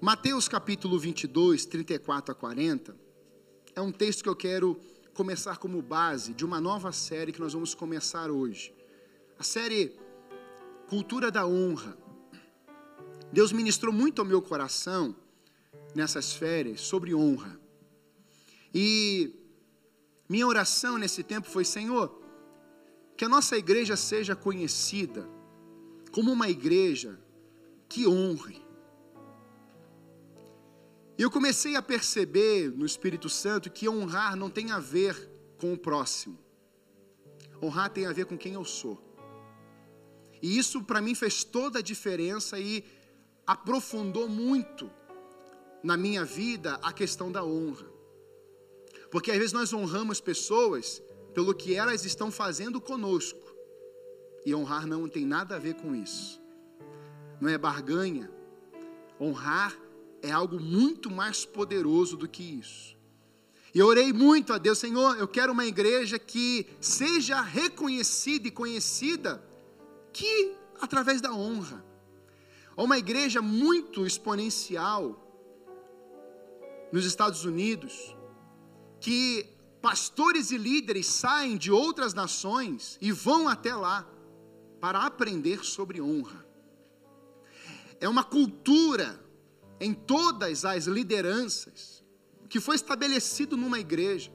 Mateus capítulo 22, 34 a 40, é um texto que eu quero começar como base de uma nova série que nós vamos começar hoje. A série Cultura da Honra. Deus ministrou muito ao meu coração nessas férias sobre honra. E minha oração nesse tempo foi: Senhor, que a nossa igreja seja conhecida como uma igreja que honre. E eu comecei a perceber no Espírito Santo que honrar não tem a ver com o próximo. Honrar tem a ver com quem eu sou. E isso para mim fez toda a diferença e aprofundou muito na minha vida a questão da honra. Porque às vezes nós honramos pessoas pelo que elas estão fazendo conosco. E honrar não tem nada a ver com isso. Não é barganha. Honrar é algo muito mais poderoso do que isso. E eu orei muito a Deus, Senhor, eu quero uma igreja que seja reconhecida e conhecida que através da honra. Uma igreja muito exponencial nos Estados Unidos, que pastores e líderes saem de outras nações e vão até lá para aprender sobre honra. É uma cultura em todas as lideranças que foi estabelecido numa igreja,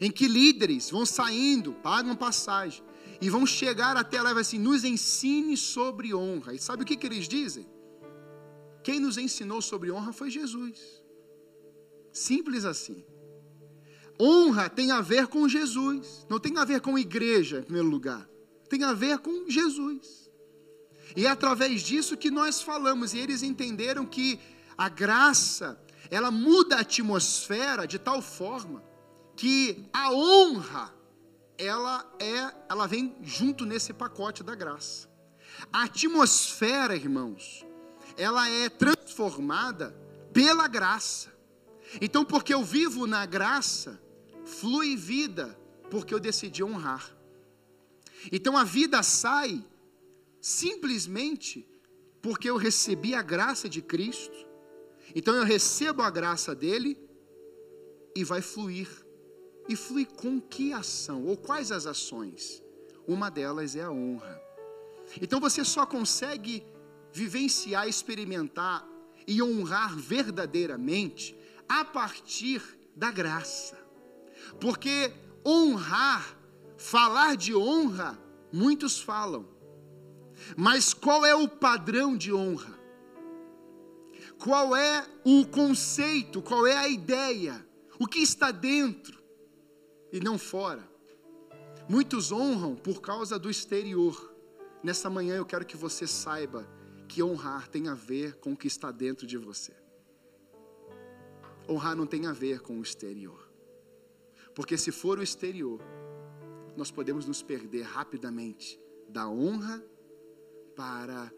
em que líderes vão saindo, pagam passagem e vão chegar até lá e vai assim, nos ensine sobre honra. E sabe o que, que eles dizem? Quem nos ensinou sobre honra foi Jesus. Simples assim. Honra tem a ver com Jesus, não tem a ver com igreja, em primeiro lugar. Tem a ver com Jesus. E é através disso que nós falamos, e eles entenderam que a graça, ela muda a atmosfera de tal forma que a honra, ela é, ela vem junto nesse pacote da graça. A atmosfera, irmãos, ela é transformada pela graça. Então, porque eu vivo na graça, flui vida, porque eu decidi honrar. Então a vida sai simplesmente porque eu recebi a graça de Cristo. Então eu recebo a graça dele e vai fluir. E flui com que ação? Ou quais as ações? Uma delas é a honra. Então você só consegue vivenciar, experimentar e honrar verdadeiramente a partir da graça. Porque honrar, falar de honra, muitos falam. Mas qual é o padrão de honra? Qual é o conceito? Qual é a ideia? O que está dentro e não fora? Muitos honram por causa do exterior. Nessa manhã eu quero que você saiba que honrar tem a ver com o que está dentro de você. Honrar não tem a ver com o exterior. Porque se for o exterior, nós podemos nos perder rapidamente da honra para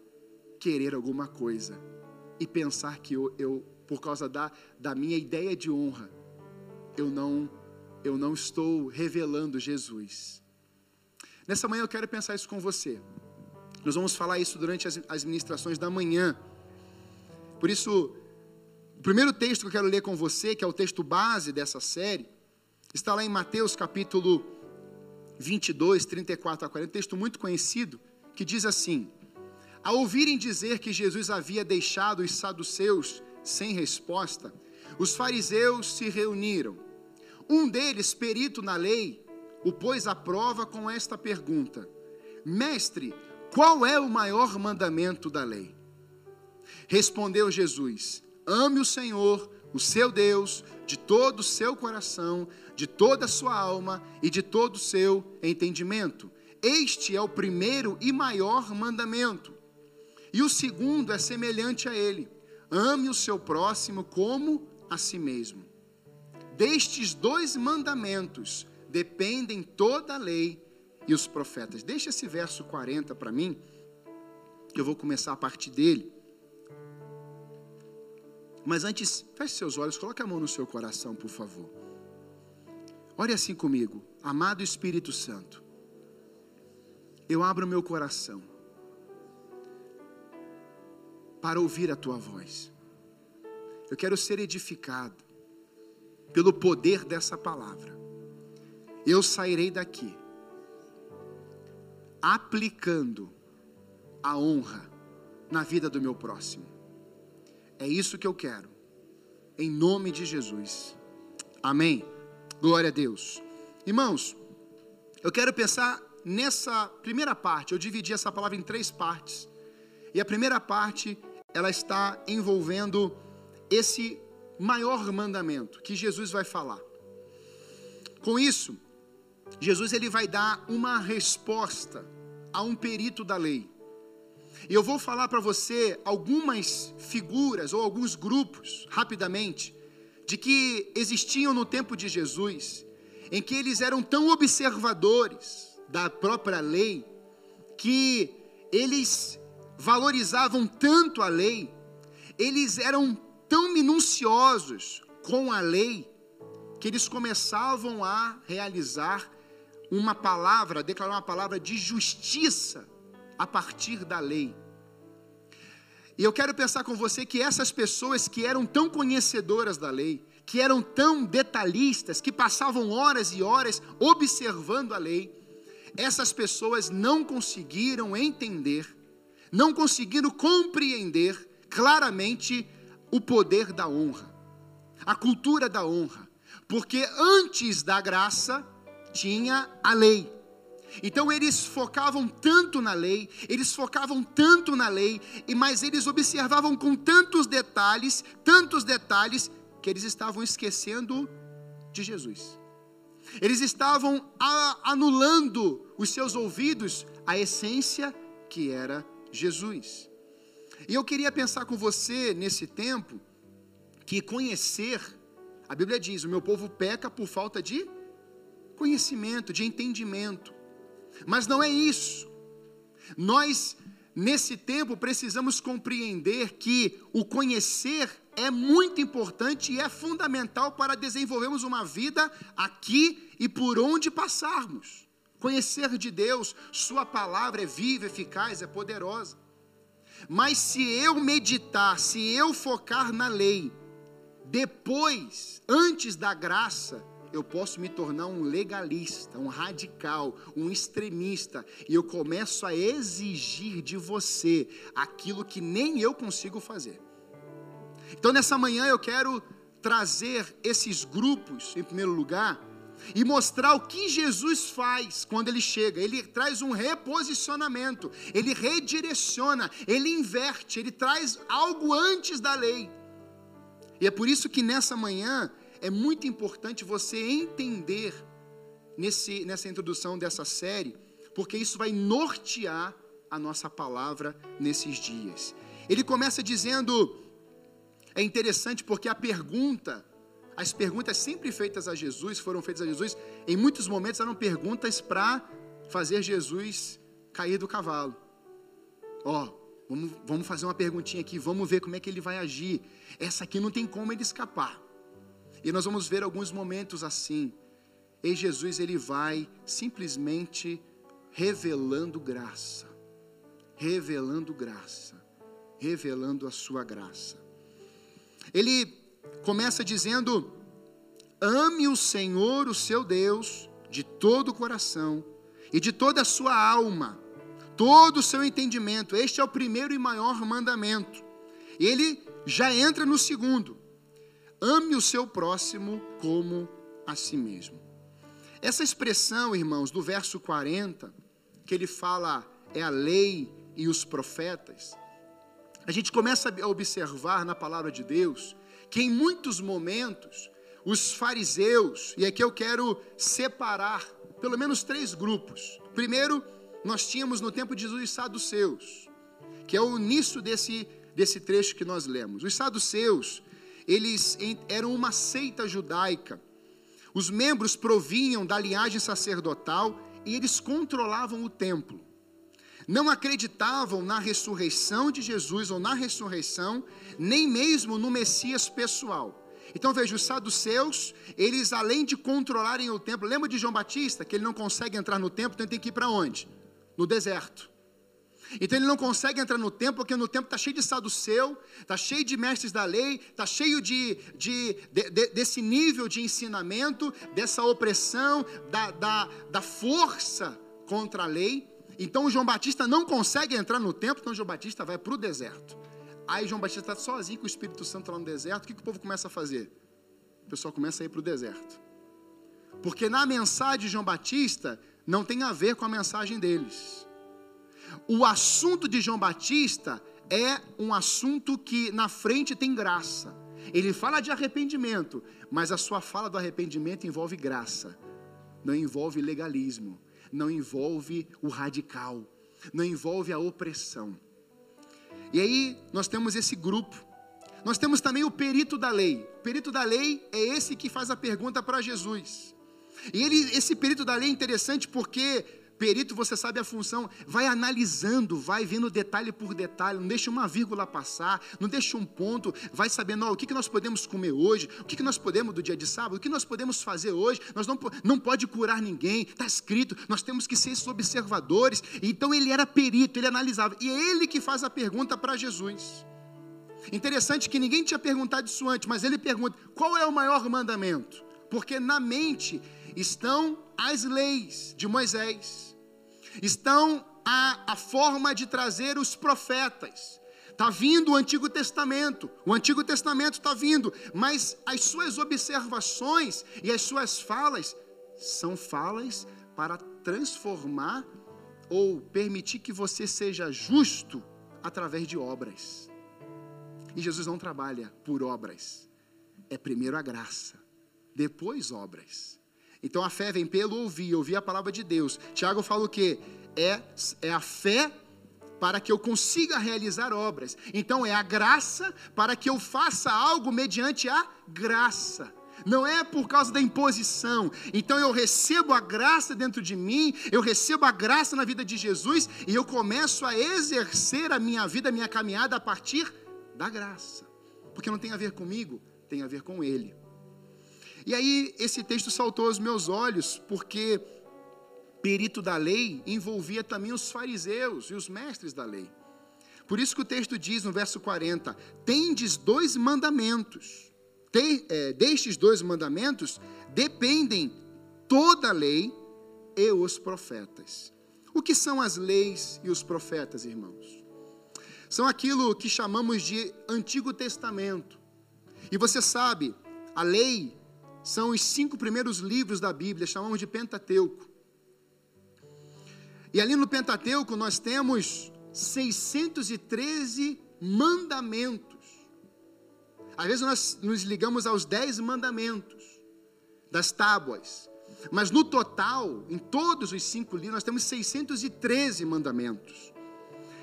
querer alguma coisa e pensar que eu, eu por causa da, da minha ideia de honra, eu não eu não estou revelando Jesus. Nessa manhã eu quero pensar isso com você. Nós vamos falar isso durante as, as ministrações da manhã. Por isso, o primeiro texto que eu quero ler com você, que é o texto base dessa série, Está lá em Mateus capítulo 22, 34 a 40, texto muito conhecido, que diz assim: Ao ouvirem dizer que Jesus havia deixado os saduceus sem resposta, os fariseus se reuniram. Um deles, perito na lei, o pôs à prova com esta pergunta: Mestre, qual é o maior mandamento da lei? Respondeu Jesus: Ame o Senhor, o seu Deus, de todo o seu coração, de toda a sua alma e de todo o seu entendimento. Este é o primeiro e maior mandamento. E o segundo é semelhante a ele: ame o seu próximo como a si mesmo. Destes dois mandamentos dependem toda a lei e os profetas. Deixa esse verso 40 para mim, que eu vou começar a partir dele. Mas antes, feche seus olhos, coloque a mão no seu coração, por favor. Ore assim comigo, amado Espírito Santo. Eu abro meu coração para ouvir a tua voz. Eu quero ser edificado pelo poder dessa palavra. Eu sairei daqui aplicando a honra na vida do meu próximo. É isso que eu quero, em nome de Jesus. Amém. Glória a Deus. Irmãos, eu quero pensar nessa primeira parte. Eu dividi essa palavra em três partes. E a primeira parte, ela está envolvendo esse maior mandamento que Jesus vai falar. Com isso, Jesus ele vai dar uma resposta a um perito da lei. E eu vou falar para você algumas figuras ou alguns grupos, rapidamente, de que existiam no tempo de Jesus, em que eles eram tão observadores da própria lei, que eles valorizavam tanto a lei, eles eram tão minuciosos com a lei, que eles começavam a realizar uma palavra, declarar uma palavra de justiça a partir da lei. E eu quero pensar com você que essas pessoas que eram tão conhecedoras da lei, que eram tão detalhistas, que passavam horas e horas observando a lei, essas pessoas não conseguiram entender, não conseguiram compreender claramente o poder da honra, a cultura da honra, porque antes da graça tinha a lei. Então eles focavam tanto na lei, eles focavam tanto na lei, mas eles observavam com tantos detalhes, tantos detalhes, que eles estavam esquecendo de Jesus. Eles estavam anulando os seus ouvidos a essência que era Jesus. E eu queria pensar com você nesse tempo que conhecer, a Bíblia diz: o meu povo peca por falta de conhecimento, de entendimento. Mas não é isso. Nós, nesse tempo, precisamos compreender que o conhecer é muito importante e é fundamental para desenvolvermos uma vida aqui e por onde passarmos. Conhecer de Deus, Sua palavra é viva, eficaz, é poderosa. Mas se eu meditar, se eu focar na lei, depois, antes da graça, eu posso me tornar um legalista, um radical, um extremista, e eu começo a exigir de você aquilo que nem eu consigo fazer. Então, nessa manhã, eu quero trazer esses grupos, em primeiro lugar, e mostrar o que Jesus faz quando ele chega. Ele traz um reposicionamento, ele redireciona, ele inverte, ele traz algo antes da lei. E é por isso que nessa manhã é muito importante você entender nesse, nessa introdução dessa série, porque isso vai nortear a nossa palavra nesses dias. Ele começa dizendo, é interessante porque a pergunta, as perguntas sempre feitas a Jesus, foram feitas a Jesus, em muitos momentos eram perguntas para fazer Jesus cair do cavalo. Ó, oh, vamos, vamos fazer uma perguntinha aqui, vamos ver como é que ele vai agir. Essa aqui não tem como ele escapar. E nós vamos ver alguns momentos assim. E Jesus ele vai simplesmente revelando graça, revelando graça, revelando a sua graça. Ele começa dizendo: Ame o Senhor, o seu Deus, de todo o coração e de toda a sua alma, todo o seu entendimento. Este é o primeiro e maior mandamento. Ele já entra no segundo: ame o seu próximo como a si mesmo. Essa expressão, irmãos, do verso 40, que ele fala é a lei e os profetas, a gente começa a observar na palavra de Deus que em muitos momentos os fariseus, e aqui eu quero separar pelo menos três grupos. Primeiro, nós tínhamos no tempo de Jesus os saduceus, que é o início desse, desse trecho que nós lemos. Os saduceus, eles eram uma seita judaica. Os membros provinham da linhagem sacerdotal e eles controlavam o templo. Não acreditavam na ressurreição de Jesus ou na ressurreição, nem mesmo no Messias pessoal. Então veja, os saduceus, eles além de controlarem o templo, lembra de João Batista, que ele não consegue entrar no templo, então ele tem que ir para onde? No deserto. Então ele não consegue entrar no templo, porque no templo está cheio de saduceu, está cheio de mestres da lei, está cheio de, de, de, de, desse nível de ensinamento, dessa opressão, da, da, da força contra a lei. Então João Batista não consegue entrar no templo, então João Batista vai para o deserto. Aí João Batista está sozinho com o Espírito Santo lá no deserto, o que, que o povo começa a fazer? O pessoal começa a ir para o deserto. Porque na mensagem de João Batista não tem a ver com a mensagem deles. O assunto de João Batista é um assunto que na frente tem graça. Ele fala de arrependimento, mas a sua fala do arrependimento envolve graça, não envolve legalismo, não envolve o radical, não envolve a opressão. E aí nós temos esse grupo. Nós temos também o perito da lei. O perito da lei é esse que faz a pergunta para Jesus. E ele, esse perito da lei é interessante porque perito, você sabe a função, vai analisando, vai vendo detalhe por detalhe, não deixa uma vírgula passar, não deixa um ponto, vai sabendo ó, o que, que nós podemos comer hoje, o que, que nós podemos do dia de sábado, o que nós podemos fazer hoje, nós não, não pode curar ninguém, está escrito, nós temos que ser esses observadores. Então ele era perito, ele analisava, e é ele que faz a pergunta para Jesus. Interessante que ninguém tinha perguntado isso antes, mas ele pergunta: qual é o maior mandamento? Porque na mente estão as leis de Moisés, estão a, a forma de trazer os profetas. Está vindo o Antigo Testamento, o Antigo Testamento está vindo, mas as suas observações e as suas falas são falas para transformar ou permitir que você seja justo através de obras. E Jesus não trabalha por obras, é primeiro a graça, depois obras. Então a fé vem pelo ouvir, ouvir a palavra de Deus. Tiago fala o quê? É, é a fé para que eu consiga realizar obras. Então é a graça para que eu faça algo mediante a graça. Não é por causa da imposição. Então eu recebo a graça dentro de mim, eu recebo a graça na vida de Jesus e eu começo a exercer a minha vida, a minha caminhada a partir da graça. Porque não tem a ver comigo, tem a ver com Ele. E aí esse texto saltou aos meus olhos, porque perito da lei envolvia também os fariseus e os mestres da lei. Por isso que o texto diz no verso 40: Tendes dois mandamentos. É, destes dois mandamentos dependem toda a lei e os profetas. O que são as leis e os profetas, irmãos? São aquilo que chamamos de Antigo Testamento. E você sabe, a lei são os cinco primeiros livros da Bíblia, chamamos de Pentateuco. E ali no Pentateuco nós temos 613 mandamentos. Às vezes nós nos ligamos aos dez mandamentos das tábuas. Mas no total, em todos os cinco livros, nós temos 613 mandamentos.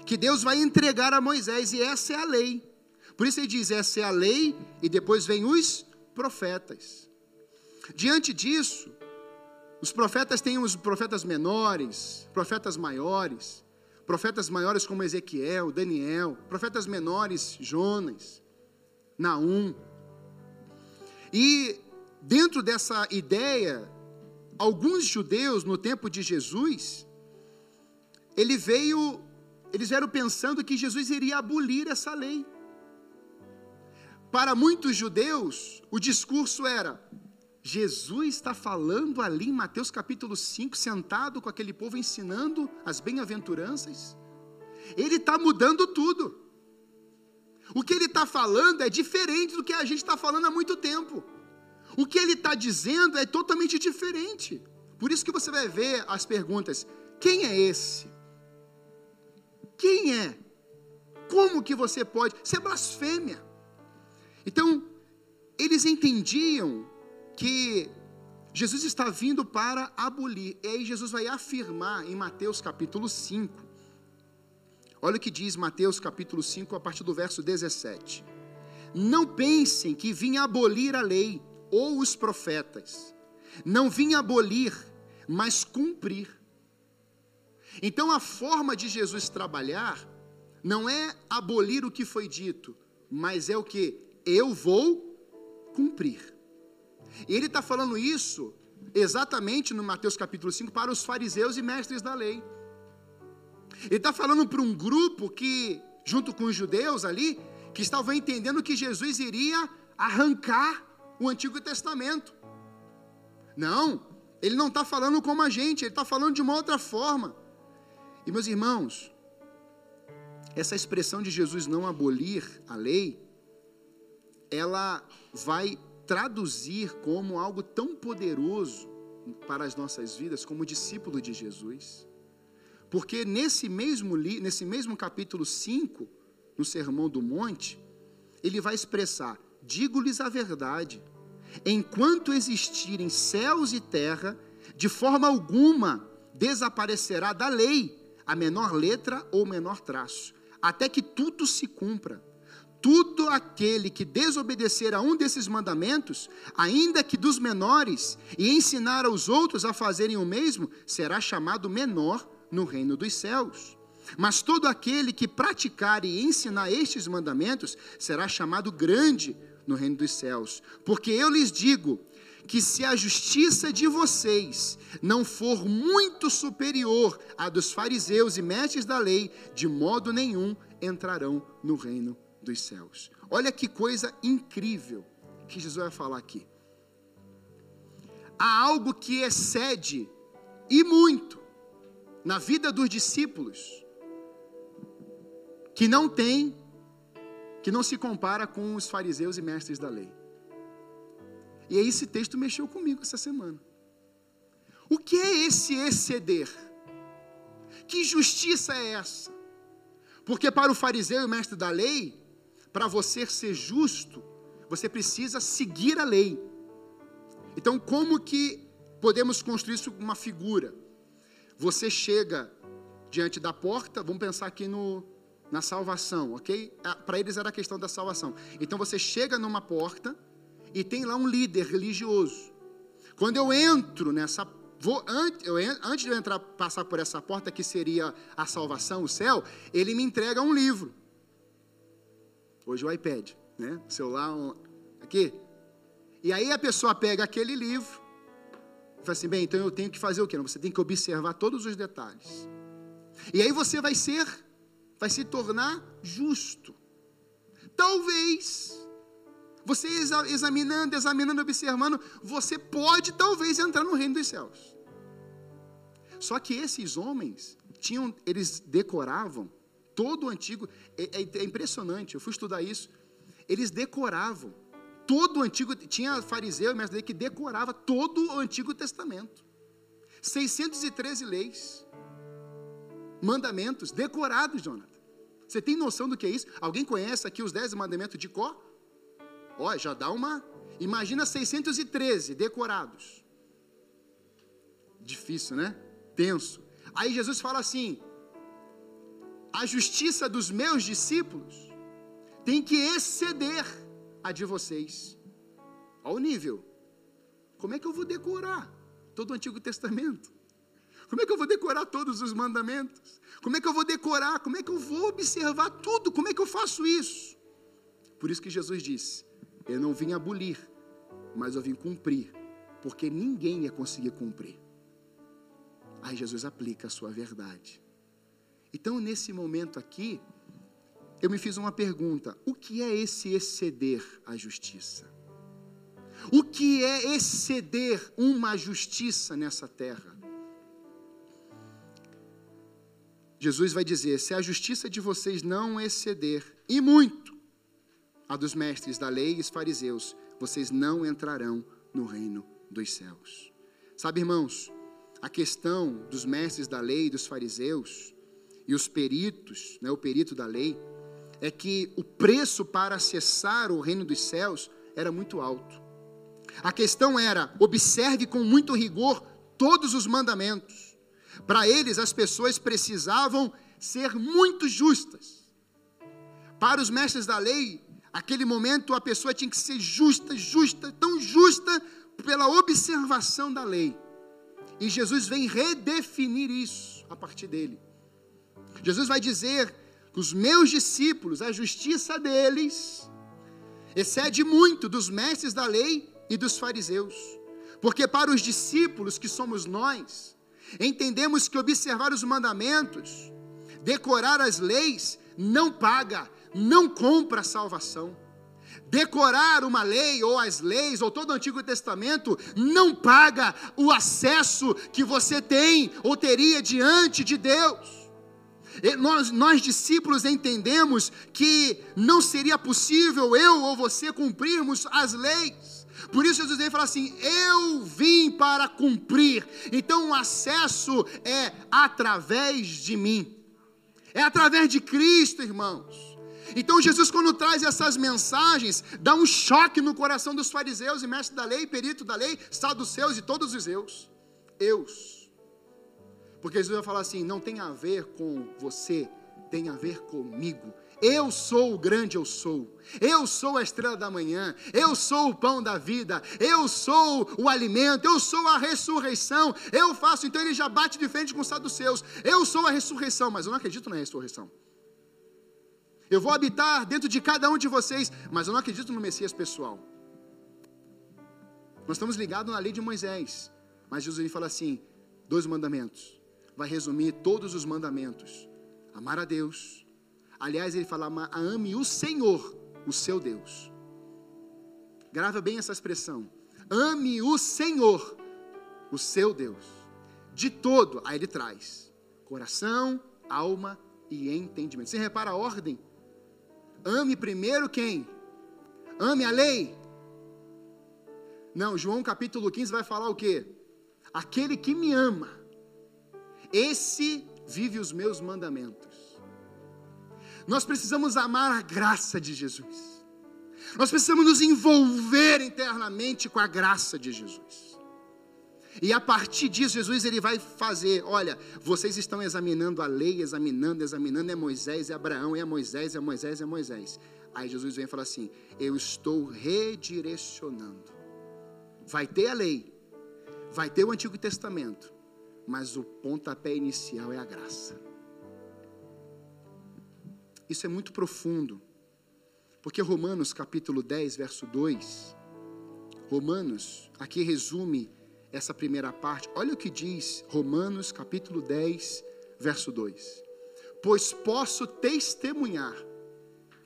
Que Deus vai entregar a Moisés, e essa é a lei. Por isso ele diz: essa é a lei, e depois vem os profetas. Diante disso, os profetas têm os profetas menores, profetas maiores, profetas maiores como Ezequiel, Daniel, profetas menores, Jonas, Naum. E dentro dessa ideia, alguns judeus no tempo de Jesus, ele veio, eles vieram pensando que Jesus iria abolir essa lei. Para muitos judeus, o discurso era: Jesus está falando ali em Mateus capítulo 5, sentado com aquele povo ensinando as bem-aventuranças. Ele está mudando tudo. O que ele está falando é diferente do que a gente está falando há muito tempo. O que ele está dizendo é totalmente diferente. Por isso que você vai ver as perguntas: quem é esse? Quem é? Como que você pode? Isso é blasfêmia. Então, eles entendiam que Jesus está vindo para abolir. E aí Jesus vai afirmar em Mateus capítulo 5. Olha o que diz Mateus capítulo 5 a partir do verso 17. Não pensem que vim abolir a lei ou os profetas. Não vim abolir, mas cumprir. Então a forma de Jesus trabalhar não é abolir o que foi dito, mas é o que eu vou cumprir. E ele está falando isso exatamente no Mateus capítulo 5 para os fariseus e mestres da lei. Ele está falando para um grupo que, junto com os judeus ali, que estavam entendendo que Jesus iria arrancar o Antigo Testamento. Não, ele não está falando como a gente, ele está falando de uma outra forma. E meus irmãos, essa expressão de Jesus não abolir a lei, ela vai traduzir como algo tão poderoso para as nossas vidas como discípulo de Jesus. Porque nesse mesmo, nesse mesmo capítulo 5, no Sermão do Monte, ele vai expressar: digo-lhes a verdade, enquanto existirem céus e terra, de forma alguma desaparecerá da lei a menor letra ou menor traço, até que tudo se cumpra. Tudo aquele que desobedecer a um desses mandamentos, ainda que dos menores, e ensinar aos outros a fazerem o mesmo, será chamado menor no reino dos céus. Mas todo aquele que praticar e ensinar estes mandamentos será chamado grande no reino dos céus. Porque eu lhes digo que se a justiça de vocês não for muito superior à dos fariseus e mestres da lei, de modo nenhum entrarão no reino dos céus. Olha que coisa incrível que Jesus vai falar aqui. Há algo que excede e muito na vida dos discípulos que não tem, que não se compara com os fariseus e mestres da lei. E aí esse texto mexeu comigo essa semana. O que é esse exceder? Que justiça é essa? Porque para o fariseu e o mestre da lei, para você ser justo, você precisa seguir a lei. Então, como que podemos construir isso uma figura? Você chega diante da porta, vamos pensar aqui no, na salvação, ok? Ah, Para eles era a questão da salvação. Então você chega numa porta e tem lá um líder religioso. Quando eu entro nessa Vou, antes de eu entrar, passar por essa porta que seria a salvação, o céu, ele me entrega um livro. Hoje o iPad, né? O celular um, aqui. E aí a pessoa pega aquele livro e fala assim: bem, então eu tenho que fazer o quê? Você tem que observar todos os detalhes. E aí você vai ser, vai se tornar justo. Talvez, você examinando, examinando, observando, você pode talvez entrar no reino dos céus. Só que esses homens tinham, eles decoravam todo o antigo. É, é, é impressionante. Eu fui estudar isso. Eles decoravam todo o Antigo, tinha fariseu e mestre que decorava todo o Antigo Testamento. 613 leis, mandamentos decorados, Jonathan. Você tem noção do que é isso? Alguém conhece aqui os 10 mandamentos de cor? Ó, já dá uma. Imagina 613 decorados. Difícil, né? Tenso. Aí Jesus fala assim: a justiça dos meus discípulos tem que exceder a de vocês. Olha o nível. Como é que eu vou decorar todo o Antigo Testamento? Como é que eu vou decorar todos os mandamentos? Como é que eu vou decorar? Como é que eu vou observar tudo? Como é que eu faço isso? Por isso que Jesus disse: Eu não vim abolir, mas eu vim cumprir, porque ninguém ia conseguir cumprir. Aí Jesus aplica a sua verdade. Então, nesse momento aqui, eu me fiz uma pergunta: o que é esse exceder a justiça? O que é exceder uma justiça nessa terra? Jesus vai dizer: se a justiça de vocês não exceder, e muito, a dos mestres da lei e os fariseus, vocês não entrarão no reino dos céus. Sabe, irmãos, a questão dos mestres da lei e dos fariseus e os peritos, né, o perito da lei, é que o preço para acessar o reino dos céus era muito alto. A questão era: observe com muito rigor todos os mandamentos. Para eles, as pessoas precisavam ser muito justas. Para os mestres da lei, aquele momento a pessoa tinha que ser justa, justa, tão justa pela observação da lei. E Jesus vem redefinir isso a partir dele. Jesus vai dizer os meus discípulos, a justiça deles, excede muito dos mestres da lei e dos fariseus. Porque para os discípulos que somos nós, entendemos que observar os mandamentos Decorar as leis não paga, não compra salvação. Decorar uma lei, ou as leis, ou todo o Antigo Testamento, não paga o acesso que você tem ou teria diante de Deus. Nós, nós, discípulos, entendemos que não seria possível eu ou você cumprirmos as leis. Por isso Jesus vem falar assim: Eu vim para cumprir. Então o acesso é através de mim, é através de Cristo, irmãos. Então Jesus, quando traz essas mensagens, dá um choque no coração dos fariseus e mestres da lei, perito da lei, saduceus e todos os eus. Eus. Porque Jesus vai falar assim: não tem a ver com você, tem a ver comigo. Eu sou o grande eu sou. Eu sou a estrela da manhã. Eu sou o pão da vida. Eu sou o alimento. Eu sou a ressurreição. Eu faço. Então ele já bate de frente com os saduceus. Eu sou a ressurreição, mas eu não acredito na ressurreição. Eu vou habitar dentro de cada um de vocês, mas eu não acredito no Messias pessoal. Nós estamos ligados na lei de Moisés, mas Jesus fala assim: dois mandamentos. Vai resumir todos os mandamentos: amar a Deus. Aliás, ele fala: ame o Senhor, o seu Deus. Grava bem essa expressão: ame o Senhor, o seu Deus. De todo, aí ele traz coração, alma e entendimento. Você repara a ordem? Ame primeiro quem? Ame a lei? Não, João capítulo 15 vai falar o quê? Aquele que me ama, esse vive os meus mandamentos. Nós precisamos amar a graça de Jesus. Nós precisamos nos envolver internamente com a graça de Jesus. E a partir disso, Jesus ele vai fazer: olha, vocês estão examinando a lei, examinando, examinando, é Moisés, é Abraão, é Moisés, é Moisés, é Moisés. Aí Jesus vem e fala assim: eu estou redirecionando. Vai ter a lei, vai ter o Antigo Testamento, mas o pontapé inicial é a graça. Isso é muito profundo, porque Romanos capítulo 10, verso 2, Romanos, aqui resume essa primeira parte, olha o que diz Romanos capítulo 10, verso 2: Pois posso testemunhar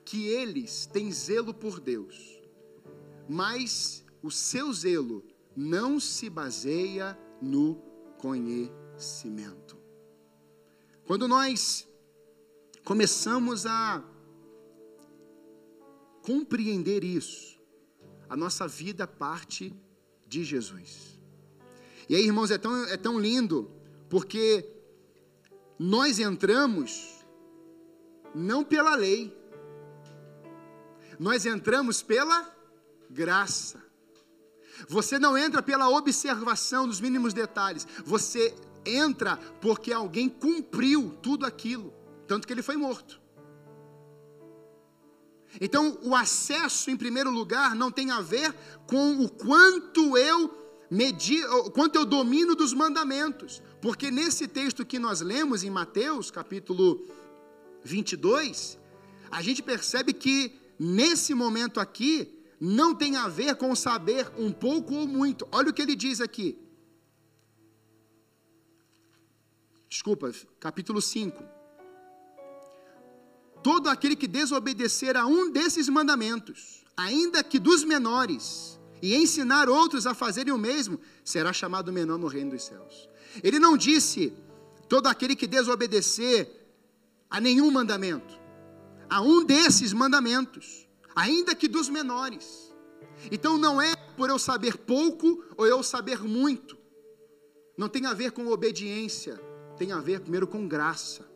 que eles têm zelo por Deus, mas o seu zelo não se baseia no conhecimento. Quando nós começamos a compreender isso, a nossa vida parte de Jesus. E aí, irmãos, é tão, é tão lindo, porque nós entramos não pela lei, nós entramos pela graça. Você não entra pela observação dos mínimos detalhes, você entra porque alguém cumpriu tudo aquilo, tanto que ele foi morto. Então, o acesso, em primeiro lugar, não tem a ver com o quanto eu medir, quanto eu domino dos mandamentos. Porque nesse texto que nós lemos em Mateus, capítulo 22, a gente percebe que nesse momento aqui não tem a ver com saber um pouco ou muito. Olha o que ele diz aqui. Desculpa, capítulo 5. Todo aquele que desobedecer a um desses mandamentos, ainda que dos menores, e ensinar outros a fazerem o mesmo, será chamado menor no reino dos céus. Ele não disse todo aquele que desobedecer a nenhum mandamento, a um desses mandamentos, ainda que dos menores. Então não é por eu saber pouco ou eu saber muito. Não tem a ver com obediência, tem a ver primeiro com graça.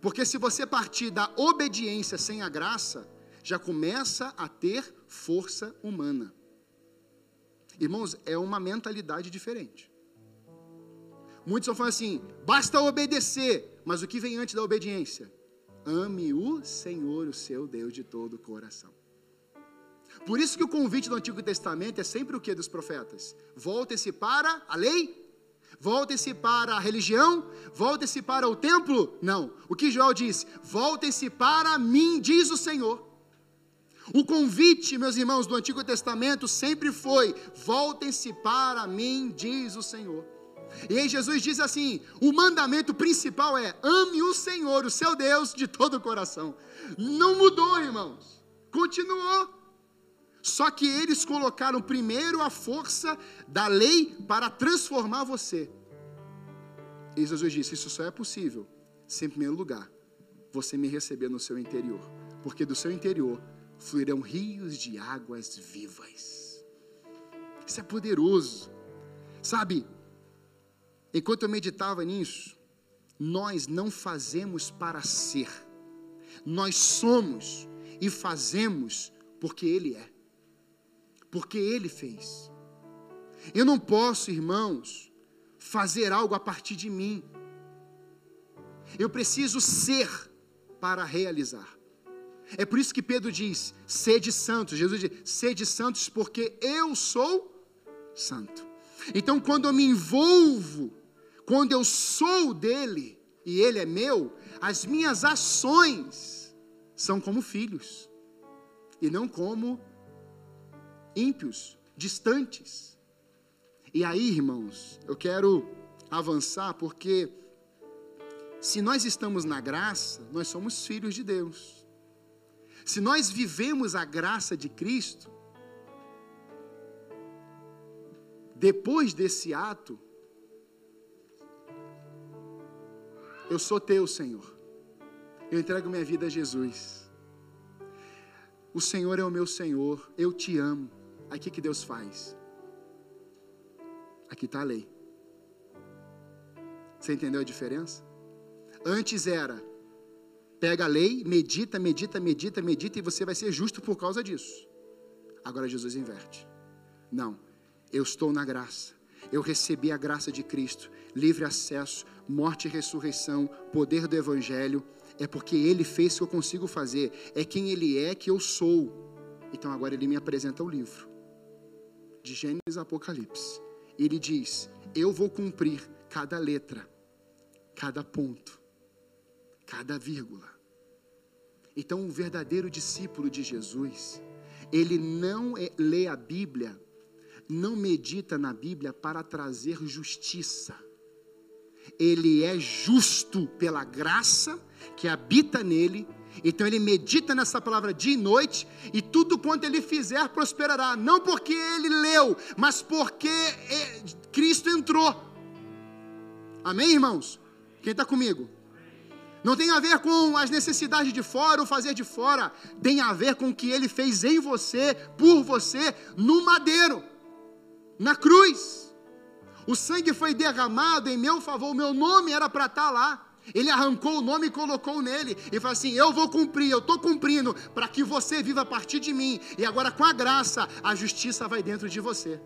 Porque se você partir da obediência sem a graça, já começa a ter força humana. Irmãos, é uma mentalidade diferente. Muitos estão falando assim: basta obedecer, mas o que vem antes da obediência? Ame o Senhor, o seu Deus, de todo o coração. Por isso que o convite do Antigo Testamento é sempre o que dos profetas? Volte-se para a lei? Volte-se para a religião? Volte-se para o templo? Não. O que Joel diz? Volte-se para mim, diz o Senhor. O convite, meus irmãos, do Antigo Testamento sempre foi: voltem-se para mim, diz o Senhor. E aí Jesus diz assim: o mandamento principal é: ame o Senhor, o seu Deus, de todo o coração. Não mudou, irmãos. Continuou. Só que eles colocaram primeiro a força da lei para transformar você. E Jesus disse: Isso só é possível se, em primeiro lugar, você me receber no seu interior. Porque do seu interior fluirão rios de águas vivas. Isso é poderoso. Sabe, enquanto eu meditava nisso, nós não fazemos para ser, nós somos e fazemos porque Ele é, porque Ele fez. Eu não posso, irmãos, fazer algo a partir de mim. Eu preciso ser para realizar. É por isso que Pedro diz: sede santos. Jesus diz: sede santos, porque eu sou santo. Então, quando eu me envolvo, quando eu sou dele e ele é meu, as minhas ações são como filhos e não como ímpios, distantes. E aí, irmãos, eu quero avançar porque se nós estamos na graça, nós somos filhos de Deus. Se nós vivemos a graça de Cristo, depois desse ato, eu sou teu, Senhor. Eu entrego minha vida a Jesus. O Senhor é o meu Senhor, eu te amo. Que, que Deus faz? Aqui está a lei. Você entendeu a diferença? Antes era, pega a lei, medita, medita, medita, medita, e você vai ser justo por causa disso. Agora Jesus inverte. Não, eu estou na graça. Eu recebi a graça de Cristo, livre acesso, morte e ressurreição, poder do Evangelho. É porque Ele fez o que eu consigo fazer. É quem Ele é que eu sou. Então agora Ele me apresenta o livro de Gênesis a Apocalipse. Ele diz: Eu vou cumprir cada letra, cada ponto, cada vírgula. Então, o verdadeiro discípulo de Jesus, ele não é, lê a Bíblia, não medita na Bíblia para trazer justiça. Ele é justo pela graça que habita nele. Então ele medita nessa palavra dia e noite, e tudo quanto ele fizer prosperará, não porque ele leu, mas porque é, Cristo entrou. Amém, irmãos? Quem está comigo? Não tem a ver com as necessidades de fora, o fazer de fora. Tem a ver com o que ele fez em você, por você, no madeiro, na cruz. O sangue foi derramado em meu favor, o meu nome era para estar tá lá. Ele arrancou o nome e colocou nele. E falou assim: Eu vou cumprir, eu estou cumprindo, para que você viva a partir de mim. E agora, com a graça, a justiça vai dentro de você.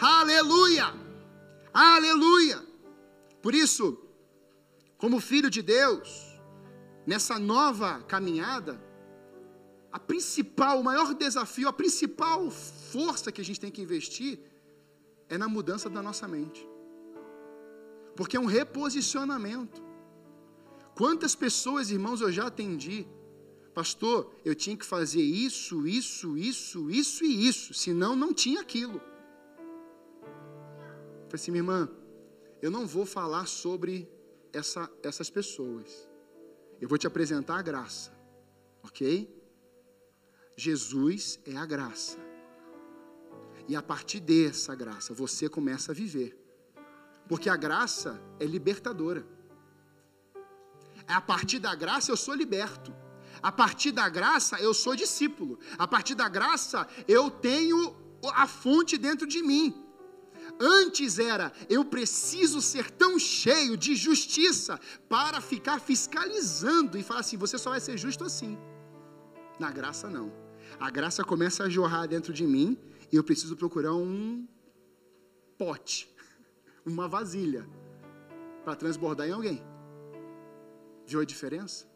Aleluia! Aleluia! Por isso, como filho de Deus, nessa nova caminhada, a principal, o maior desafio, a principal força que a gente tem que investir é na mudança da nossa mente. Porque é um reposicionamento. Quantas pessoas, irmãos, eu já atendi? Pastor, eu tinha que fazer isso, isso, isso, isso e isso, senão não tinha aquilo. Eu falei assim, minha irmã, eu não vou falar sobre essa, essas pessoas. Eu vou te apresentar a graça, ok? Jesus é a graça. E a partir dessa graça, você começa a viver. Porque a graça é libertadora. A partir da graça eu sou liberto. A partir da graça eu sou discípulo. A partir da graça eu tenho a fonte dentro de mim. Antes era, eu preciso ser tão cheio de justiça para ficar fiscalizando e falar assim: você só vai ser justo assim. Na graça, não. A graça começa a jorrar dentro de mim e eu preciso procurar um pote, uma vasilha, para transbordar em alguém. Viu a diferença?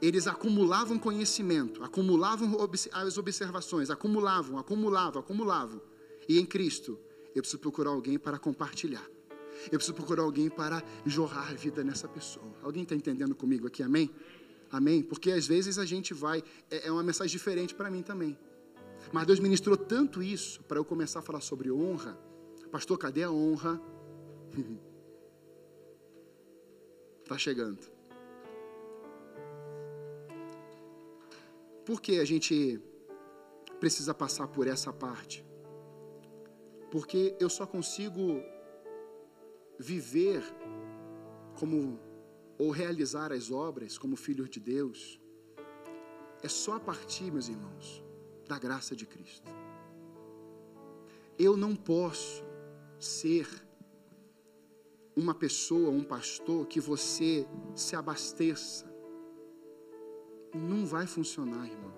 Eles acumulavam conhecimento, acumulavam as observações, acumulavam, acumulavam, acumulavam. E em Cristo, eu preciso procurar alguém para compartilhar. Eu preciso procurar alguém para jorrar vida nessa pessoa. Alguém está entendendo comigo aqui, amém? Amém? Porque às vezes a gente vai, é, é uma mensagem diferente para mim também. Mas Deus ministrou tanto isso para eu começar a falar sobre honra. Pastor, cadê a honra? Está chegando. Por que a gente precisa passar por essa parte? Porque eu só consigo viver como ou realizar as obras como filho de Deus é só a partir, meus irmãos, da graça de Cristo. Eu não posso ser uma pessoa, um pastor que você se abasteça. Não vai funcionar, irmão.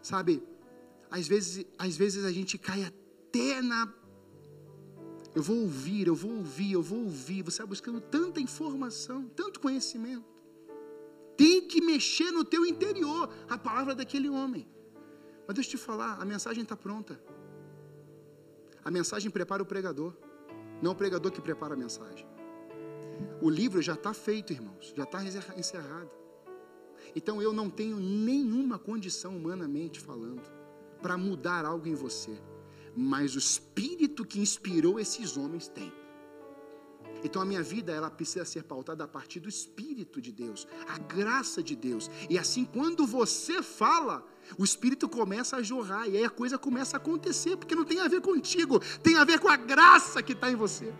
Sabe, às vezes, às vezes a gente cai até na eu vou ouvir, eu vou ouvir, eu vou ouvir. Você está buscando tanta informação, tanto conhecimento. Que mexer no teu interior a palavra daquele homem. Mas deixa eu te falar, a mensagem está pronta. A mensagem prepara o pregador, não o pregador que prepara a mensagem. O livro já está feito, irmãos, já está encerrado. Então eu não tenho nenhuma condição, humanamente falando, para mudar algo em você mas o espírito que inspirou esses homens tem. Então a minha vida ela precisa ser pautada a partir do espírito de Deus, a graça de Deus. E assim quando você fala, o espírito começa a jorrar e aí a coisa começa a acontecer, porque não tem a ver contigo, tem a ver com a graça que está em você.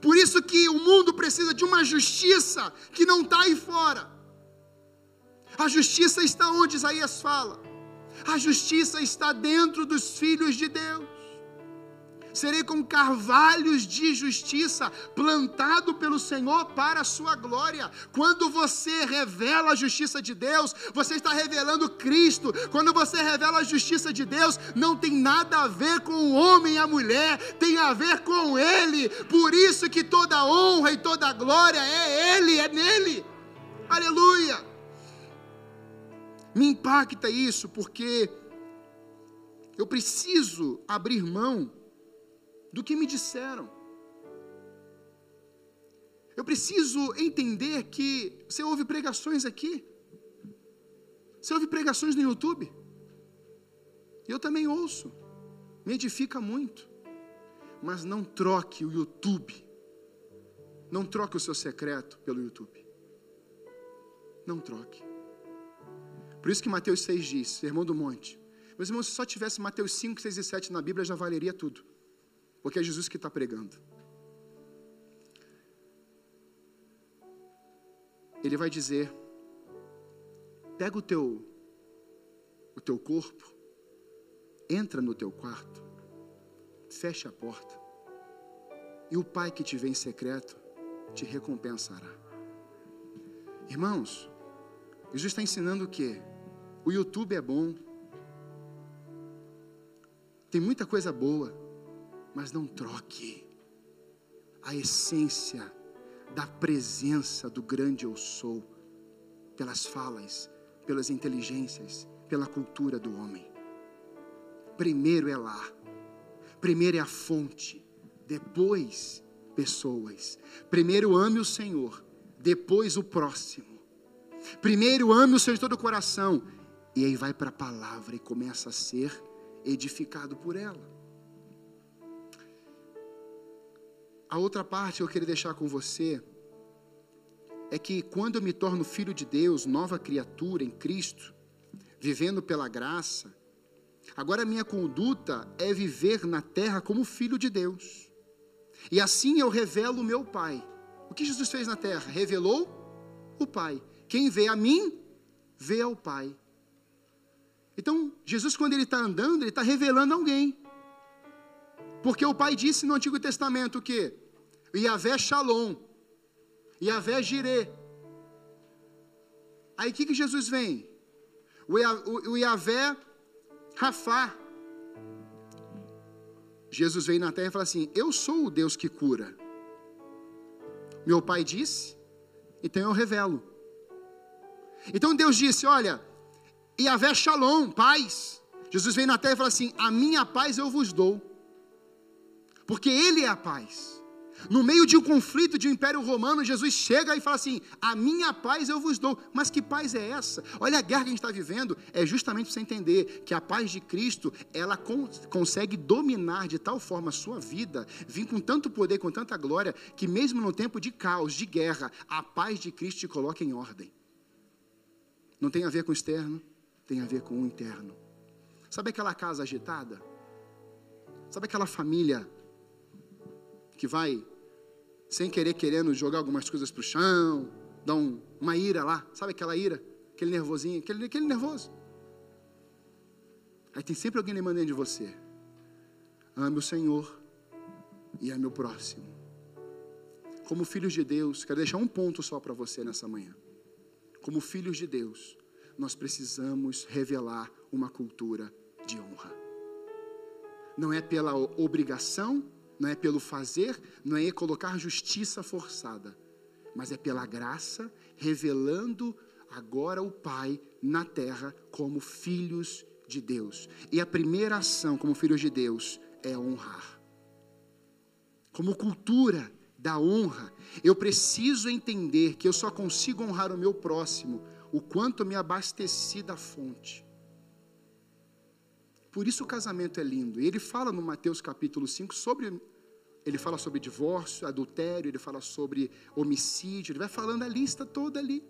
Por isso que o mundo precisa de uma justiça que não está aí fora. A justiça está onde Isaías fala. A justiça está dentro dos filhos de Deus. Serei como carvalhos de justiça, plantado pelo Senhor para a sua glória. Quando você revela a justiça de Deus, você está revelando Cristo. Quando você revela a justiça de Deus, não tem nada a ver com o homem e a mulher, tem a ver com Ele. Por isso que toda honra e toda glória é Ele, é nele. Aleluia. Me impacta isso porque eu preciso abrir mão do que me disseram. Eu preciso entender que você ouve pregações aqui. Você ouve pregações no YouTube. Eu também ouço. Me edifica muito. Mas não troque o YouTube. Não troque o seu secreto pelo YouTube. Não troque. Por isso que Mateus 6 diz, Sermão do Monte. Meus irmãos, se só tivesse Mateus 5, 6 e 7 na Bíblia, já valeria tudo. Porque é Jesus que está pregando. Ele vai dizer: pega o teu, o teu corpo, entra no teu quarto, fecha a porta, e o Pai que te vê em secreto te recompensará. Irmãos, Jesus está ensinando o quê? O YouTube é bom. Tem muita coisa boa, mas não troque a essência da presença do grande eu sou pelas falas, pelas inteligências, pela cultura do homem. Primeiro é lá. Primeiro é a fonte, depois pessoas. Primeiro ame o Senhor, depois o próximo. Primeiro ame o Senhor de todo o coração e aí vai para a palavra e começa a ser edificado por ela. A outra parte que eu queria deixar com você é que quando eu me torno filho de Deus, nova criatura em Cristo, vivendo pela graça, agora minha conduta é viver na terra como filho de Deus. E assim eu revelo o meu Pai. O que Jesus fez na terra? Revelou o Pai. Quem vê a mim, vê ao Pai. Então, Jesus, quando ele está andando, ele está revelando alguém. Porque o Pai disse no Antigo Testamento o quê? Yahvé Shalom, Yahvé Jireh. Aí o que, que Jesus vem? O Yahvé Rafá. Jesus vem na terra e fala assim: Eu sou o Deus que cura. Meu pai disse, então eu revelo. Então Deus disse: Olha, haver shalom, paz. Jesus vem na terra e fala assim: A minha paz eu vos dou, porque Ele é a paz. No meio de um conflito de um império romano, Jesus chega e fala assim: A minha paz eu vos dou. Mas que paz é essa? Olha a guerra que a gente está vivendo. É justamente para você entender que a paz de Cristo, ela consegue dominar de tal forma a sua vida, vir com tanto poder, com tanta glória, que mesmo no tempo de caos, de guerra, a paz de Cristo te coloca em ordem. Não tem a ver com o externo, tem a ver com o interno. Sabe aquela casa agitada? Sabe aquela família que vai, sem querer, querendo jogar algumas coisas para o chão, dar um, uma ira lá, sabe aquela ira? Aquele nervosinho, aquele, aquele nervoso. Aí tem sempre alguém demandando de você. Ame o Senhor e ame o próximo. Como filhos de Deus, quero deixar um ponto só para você nessa manhã. Como filhos de Deus, nós precisamos revelar uma cultura de honra. Não é pela obrigação, não é pelo fazer, não é colocar justiça forçada, mas é pela graça, revelando agora o Pai na terra como filhos de Deus. E a primeira ação como filhos de Deus é honrar. Como cultura da honra, eu preciso entender que eu só consigo honrar o meu próximo o quanto me abasteci da fonte. Por isso o casamento é lindo. E ele fala no Mateus capítulo 5 sobre ele fala sobre divórcio, adultério, ele fala sobre homicídio, ele vai falando a lista toda ali.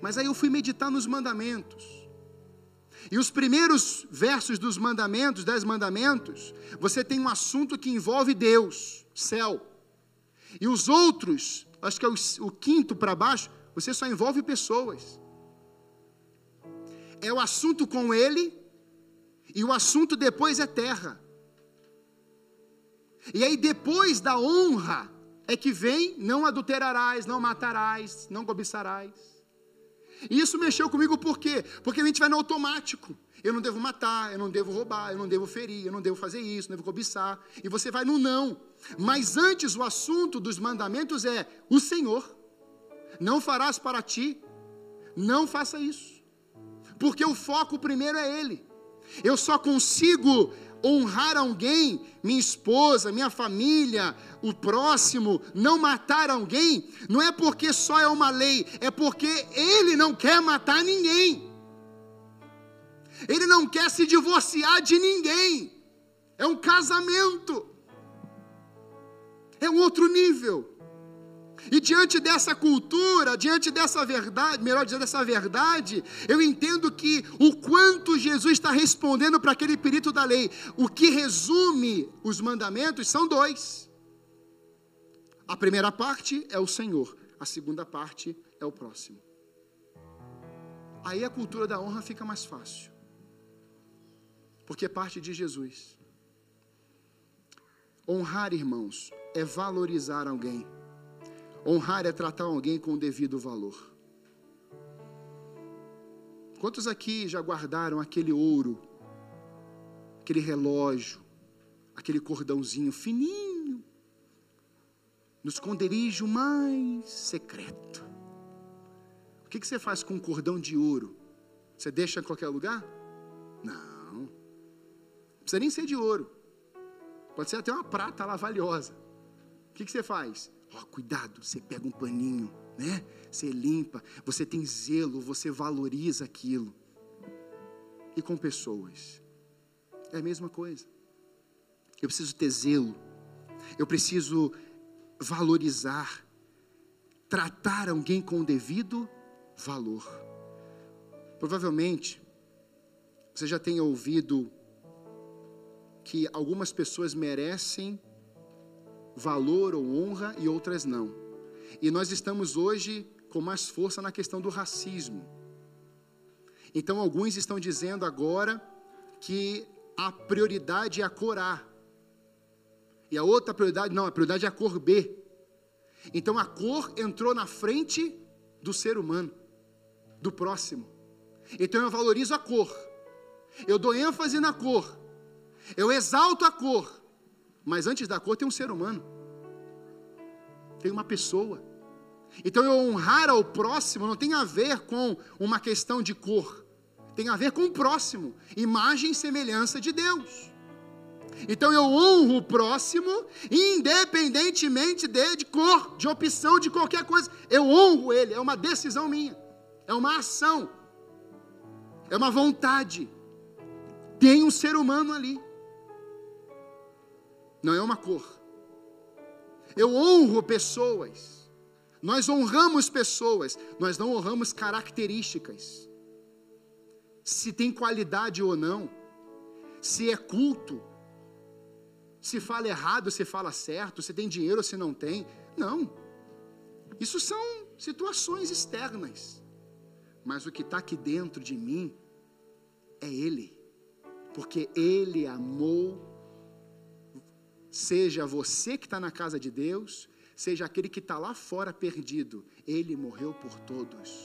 Mas aí eu fui meditar nos mandamentos. E os primeiros versos dos mandamentos, dez mandamentos, você tem um assunto que envolve Deus, céu. E os outros, acho que é o, o quinto para baixo, você só envolve pessoas. É o assunto com Ele, e o assunto depois é terra. E aí, depois da honra, é que vem: não adulterarás, não matarás, não cobiçarás. E isso mexeu comigo por quê? Porque a gente vai no automático. Eu não devo matar, eu não devo roubar, eu não devo ferir, eu não devo fazer isso, não devo cobiçar. E você vai no não. Mas antes o assunto dos mandamentos é o Senhor. Não farás para ti, não faça isso. Porque o foco primeiro é Ele. Eu só consigo honrar alguém, minha esposa, minha família, o próximo, não matar alguém, não é porque só é uma lei, é porque ele não quer matar ninguém. Ele não quer se divorciar de ninguém. É um casamento. É um outro nível. E diante dessa cultura, diante dessa verdade, melhor dizendo, dessa verdade, eu entendo que o quanto Jesus está respondendo para aquele perito da lei, o que resume os mandamentos são dois. A primeira parte é o Senhor, a segunda parte é o próximo. Aí a cultura da honra fica mais fácil, porque parte de Jesus. Honrar, irmãos, é valorizar alguém Honrar é tratar alguém com o devido valor. Quantos aqui já guardaram aquele ouro, aquele relógio, aquele cordãozinho fininho, no esconderijo mais secreto? O que, você faz com um cordão de ouro? Você deixa em qualquer lugar? Não. Não precisa nem ser de ouro. Pode ser até uma prata lá valiosa. O que, que você faz? Ó, cuidado, você pega um paninho, né? Você limpa, você tem zelo, você valoriza aquilo. E com pessoas, é a mesma coisa. Eu preciso ter zelo, eu preciso valorizar, tratar alguém com o devido valor. Provavelmente, você já tenha ouvido que algumas pessoas merecem valor ou honra e outras não. E nós estamos hoje com mais força na questão do racismo. Então, alguns estão dizendo agora que a prioridade é a cor A. E a outra prioridade, não, a prioridade é a cor B. Então, a cor entrou na frente do ser humano, do próximo. Então, eu valorizo a cor. Eu dou ênfase na cor. Eu exalto a cor. Mas antes da cor tem um ser humano, tem uma pessoa. Então eu honrar ao próximo não tem a ver com uma questão de cor, tem a ver com o próximo, imagem e semelhança de Deus. Então eu honro o próximo, independentemente de, de cor, de opção, de qualquer coisa. Eu honro ele, é uma decisão minha, é uma ação, é uma vontade. Tem um ser humano ali, não é uma cor. Eu honro pessoas, nós honramos pessoas, nós não honramos características, se tem qualidade ou não, se é culto se fala errado, se fala certo, se tem dinheiro ou se não tem. Não. Isso são situações externas. Mas o que está aqui dentro de mim é Ele. Porque Ele amou, seja você que está na casa de Deus, seja aquele que está lá fora perdido, Ele morreu por todos.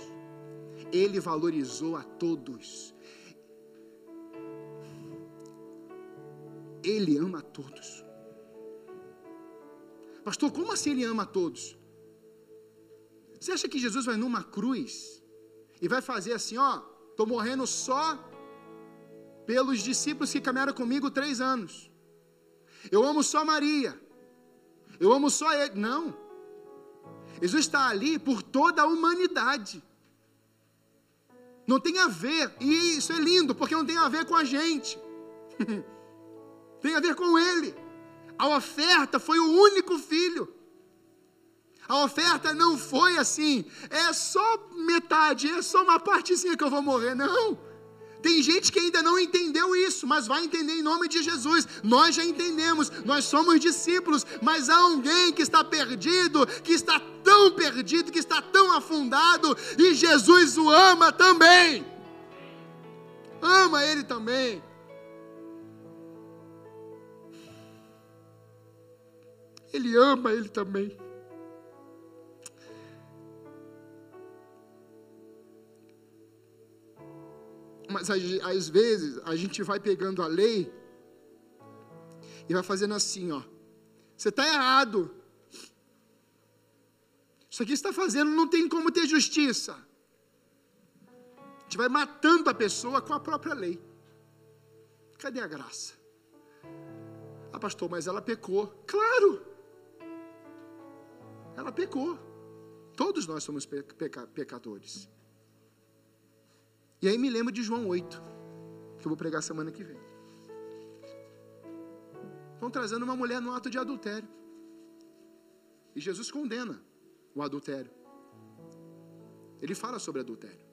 Ele valorizou a todos. Ele ama a todos. Pastor, como assim ele ama a todos? Você acha que Jesus vai numa cruz e vai fazer assim, ó, estou morrendo só pelos discípulos que caminharam comigo três anos. Eu amo só Maria. Eu amo só ele. Não. Jesus está ali por toda a humanidade. Não tem a ver, e isso é lindo, porque não tem a ver com a gente. tem a ver com ele. A oferta foi o único filho. A oferta não foi assim, é só metade, é só uma partezinha que eu vou morrer. Não. Tem gente que ainda não entendeu isso, mas vai entender em nome de Jesus. Nós já entendemos, nós somos discípulos, mas há alguém que está perdido, que está tão perdido, que está tão afundado, e Jesus o ama também. Ama ele também. Ele ama ele também. Mas às vezes a gente vai pegando a lei e vai fazendo assim, ó. Você está errado. Isso aqui está fazendo não tem como ter justiça. A gente vai matando a pessoa com a própria lei. Cadê a graça? Ah, pastor, mas ela pecou. Claro! Ela pecou. Todos nós somos peca pecadores. E aí me lembro de João 8, que eu vou pregar semana que vem. Estão trazendo uma mulher no ato de adultério. E Jesus condena o adultério. Ele fala sobre adultério.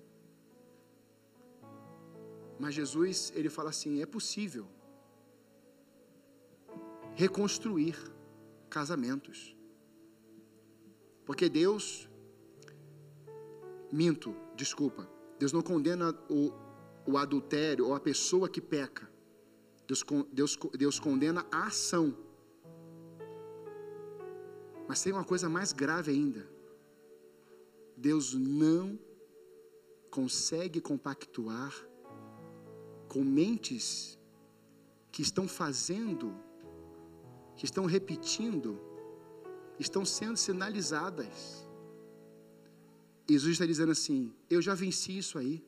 Mas Jesus, ele fala assim: é possível reconstruir casamentos. Porque Deus, minto, desculpa, Deus não condena o, o adultério ou a pessoa que peca. Deus, Deus, Deus condena a ação. Mas tem uma coisa mais grave ainda. Deus não consegue compactuar com mentes que estão fazendo, que estão repetindo estão sendo sinalizadas. Jesus está dizendo assim: Eu já venci isso aí.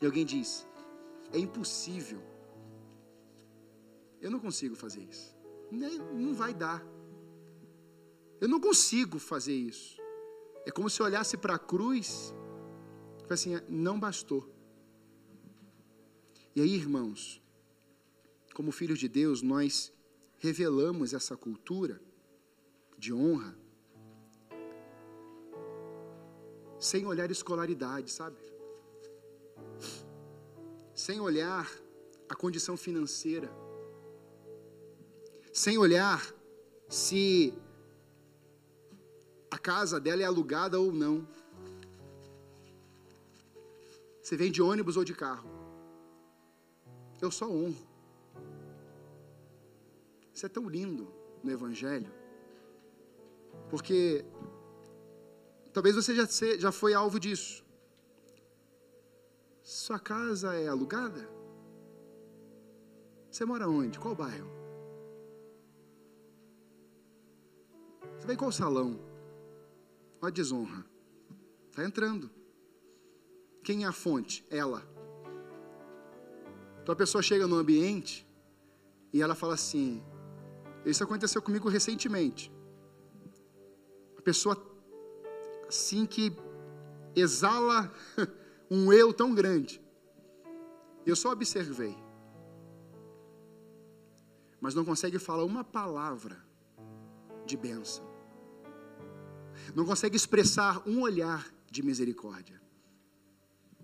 E alguém diz: É impossível. Eu não consigo fazer isso. Não vai dar. Eu não consigo fazer isso. É como se olhasse para a cruz e assim: Não bastou. E aí, irmãos, como filhos de Deus, nós revelamos essa cultura de honra, sem olhar escolaridade, sabe? Sem olhar a condição financeira, sem olhar se a casa dela é alugada ou não. Você vem de ônibus ou de carro. Eu só honro. Isso é tão lindo no Evangelho. Porque talvez você já, já foi alvo disso. Sua casa é alugada? Você mora onde? Qual bairro? Você vai em qual salão? Olha a desonra. Está entrando. Quem é a fonte? Ela. Então a pessoa chega no ambiente E ela fala assim: Isso aconteceu comigo recentemente. A pessoa assim que exala um eu tão grande. Eu só observei. Mas não consegue falar uma palavra de bênção. Não consegue expressar um olhar de misericórdia.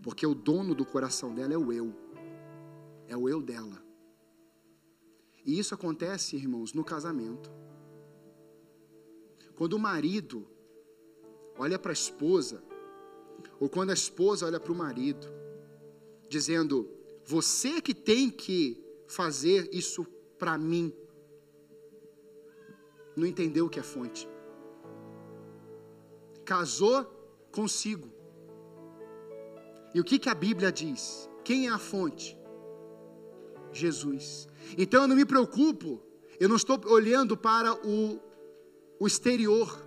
Porque o dono do coração dela é o eu. É o eu dela. E isso acontece, irmãos, no casamento. Quando o marido olha para a esposa, ou quando a esposa olha para o marido, dizendo: Você que tem que fazer isso para mim. Não entendeu o que é fonte. Casou consigo. E o que, que a Bíblia diz? Quem é a fonte? Jesus. Então eu não me preocupo, eu não estou olhando para o, o exterior,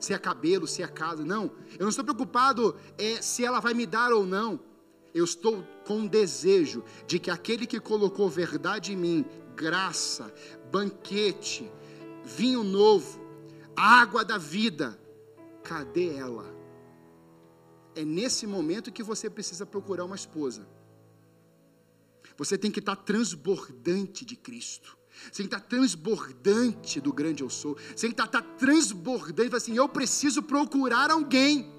se é cabelo, se é casa, não. Eu não estou preocupado é, se ela vai me dar ou não. Eu estou com desejo de que aquele que colocou verdade em mim, graça, banquete, vinho novo, água da vida, cadê ela? É nesse momento que você precisa procurar uma esposa. Você tem que estar transbordante de Cristo. Você tem que estar transbordante do grande eu sou. Você tem que estar, transbordante, assim, eu preciso procurar alguém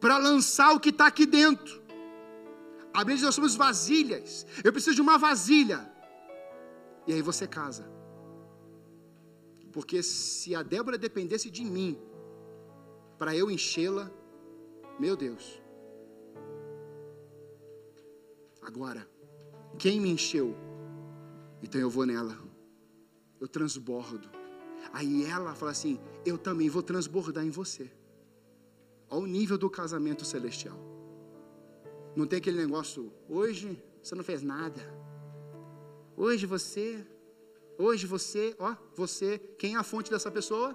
para lançar o que está aqui dentro. A Bíblia diz, nós somos vasilhas. Eu preciso de uma vasilha. E aí você casa. Porque se a Débora dependesse de mim, para eu enchê-la, meu Deus. Agora, quem me encheu? Então eu vou nela. Eu transbordo. Aí ela fala assim: Eu também vou transbordar em você. Ao nível do casamento celestial. Não tem aquele negócio, hoje você não fez nada. Hoje você, hoje você, ó, você, quem é a fonte dessa pessoa?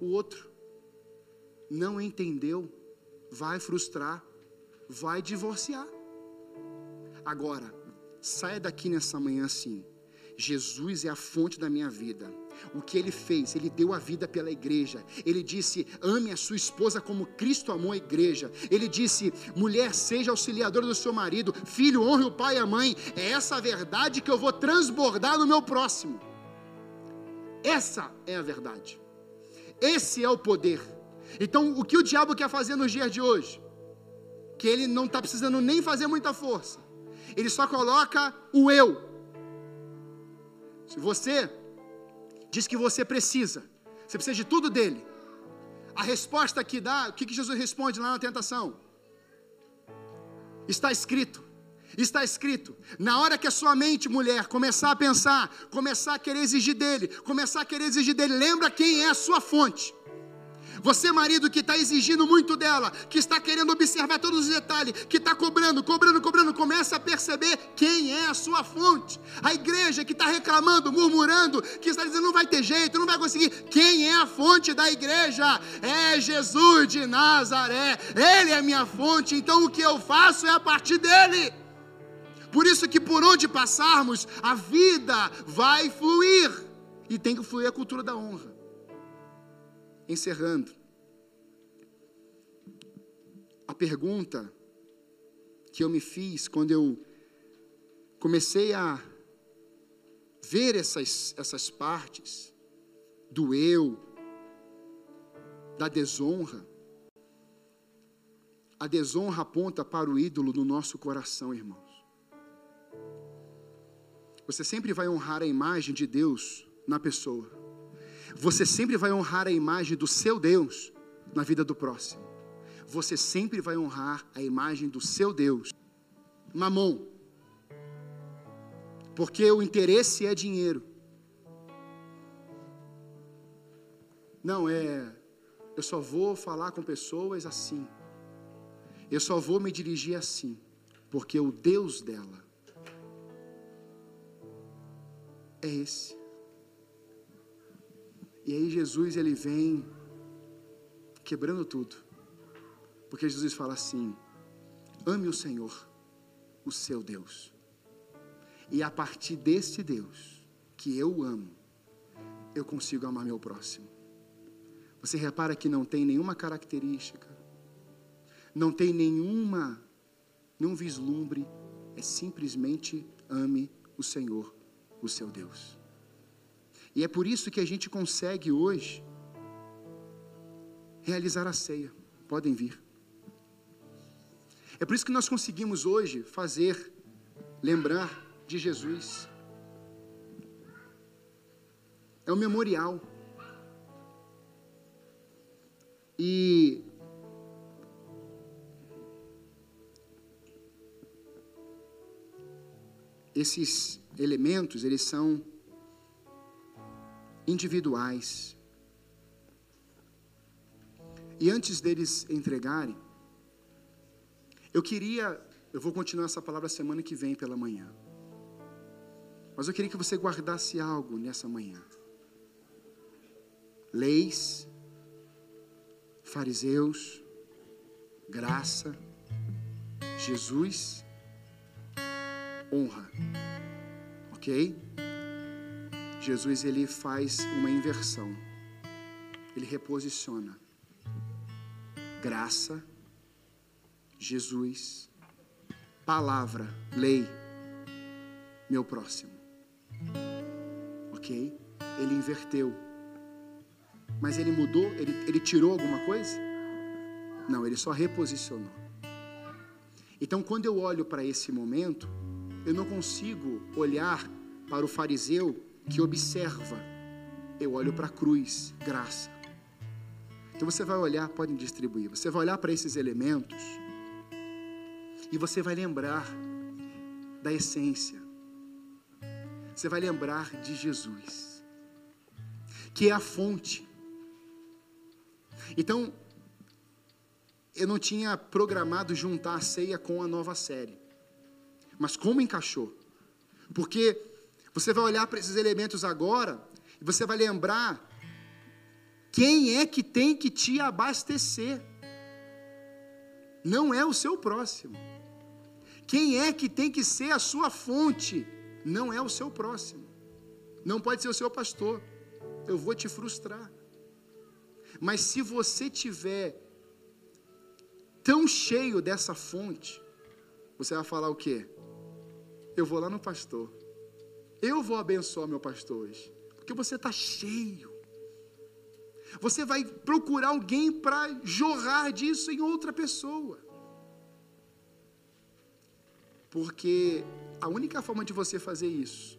O outro. Não entendeu, vai frustrar, vai divorciar. Agora, saia daqui nessa manhã assim. Jesus é a fonte da minha vida. O que ele fez? Ele deu a vida pela igreja. Ele disse: ame a sua esposa como Cristo amou a igreja. Ele disse: mulher, seja auxiliadora do seu marido. Filho, honre o pai e a mãe. É essa a verdade que eu vou transbordar no meu próximo. Essa é a verdade. Esse é o poder. Então, o que o diabo quer fazer nos dias de hoje? Que ele não está precisando nem fazer muita força ele só coloca o eu. Se você diz que você precisa, você precisa de tudo dele. A resposta que dá, o que Jesus responde lá na tentação? Está escrito. Está escrito. Na hora que a sua mente, mulher, começar a pensar, começar a querer exigir dele, começar a querer exigir dele, lembra quem é a sua fonte. Você, marido, que está exigindo muito dela, que está querendo observar todos os detalhes, que está cobrando, cobrando, cobrando, começa a perceber quem é a sua fonte. A igreja que está reclamando, murmurando, que está dizendo não vai ter jeito, não vai conseguir. Quem é a fonte da igreja? É Jesus de Nazaré. Ele é minha fonte, então o que eu faço é a partir dele. Por isso que por onde passarmos, a vida vai fluir. E tem que fluir a cultura da honra encerrando. A pergunta que eu me fiz quando eu comecei a ver essas, essas partes do eu, da desonra. A desonra aponta para o ídolo no nosso coração, irmãos. Você sempre vai honrar a imagem de Deus na pessoa você sempre vai honrar a imagem do seu Deus na vida do próximo. Você sempre vai honrar a imagem do seu Deus. Mamon. Porque o interesse é dinheiro. Não é, eu só vou falar com pessoas assim. Eu só vou me dirigir assim, porque o Deus dela é esse. E aí Jesus ele vem quebrando tudo. Porque Jesus fala assim: ame o Senhor, o seu Deus. E a partir desse Deus, que eu amo, eu consigo amar meu próximo. Você repara que não tem nenhuma característica, não tem nenhuma, nenhum vislumbre, é simplesmente ame o Senhor, o seu Deus. E é por isso que a gente consegue hoje realizar a ceia. Podem vir. É por isso que nós conseguimos hoje fazer, lembrar de Jesus. É um memorial. E esses elementos, eles são individuais. E antes deles entregarem, eu queria, eu vou continuar essa palavra semana que vem pela manhã. Mas eu queria que você guardasse algo nessa manhã. Leis, fariseus, graça, Jesus, honra. OK? Jesus ele faz uma inversão. Ele reposiciona. Graça, Jesus, palavra, lei, meu próximo. Ok? Ele inverteu. Mas ele mudou? Ele, ele tirou alguma coisa? Não, ele só reposicionou. Então, quando eu olho para esse momento, eu não consigo olhar para o fariseu que observa. Eu olho para a cruz, graça. Então você vai olhar, podem distribuir, você vai olhar para esses elementos e você vai lembrar da essência. Você vai lembrar de Jesus, que é a fonte. Então, eu não tinha programado juntar a ceia com a nova série. Mas como encaixou? Porque você vai olhar para esses elementos agora e você vai lembrar quem é que tem que te abastecer. Não é o seu próximo. Quem é que tem que ser a sua fonte? Não é o seu próximo. Não pode ser o seu pastor. Eu vou te frustrar. Mas se você tiver tão cheio dessa fonte, você vai falar o quê? Eu vou lá no pastor. Eu vou abençoar meu pastor hoje. Porque você está cheio. Você vai procurar alguém para jorrar disso em outra pessoa. Porque a única forma de você fazer isso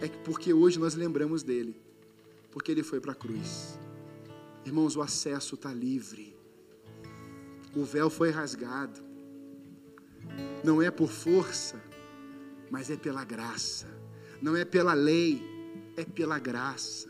é porque hoje nós lembramos dele. Porque ele foi para a cruz. Irmãos, o acesso está livre. O véu foi rasgado. Não é por força, mas é pela graça. Não é pela lei, é pela graça.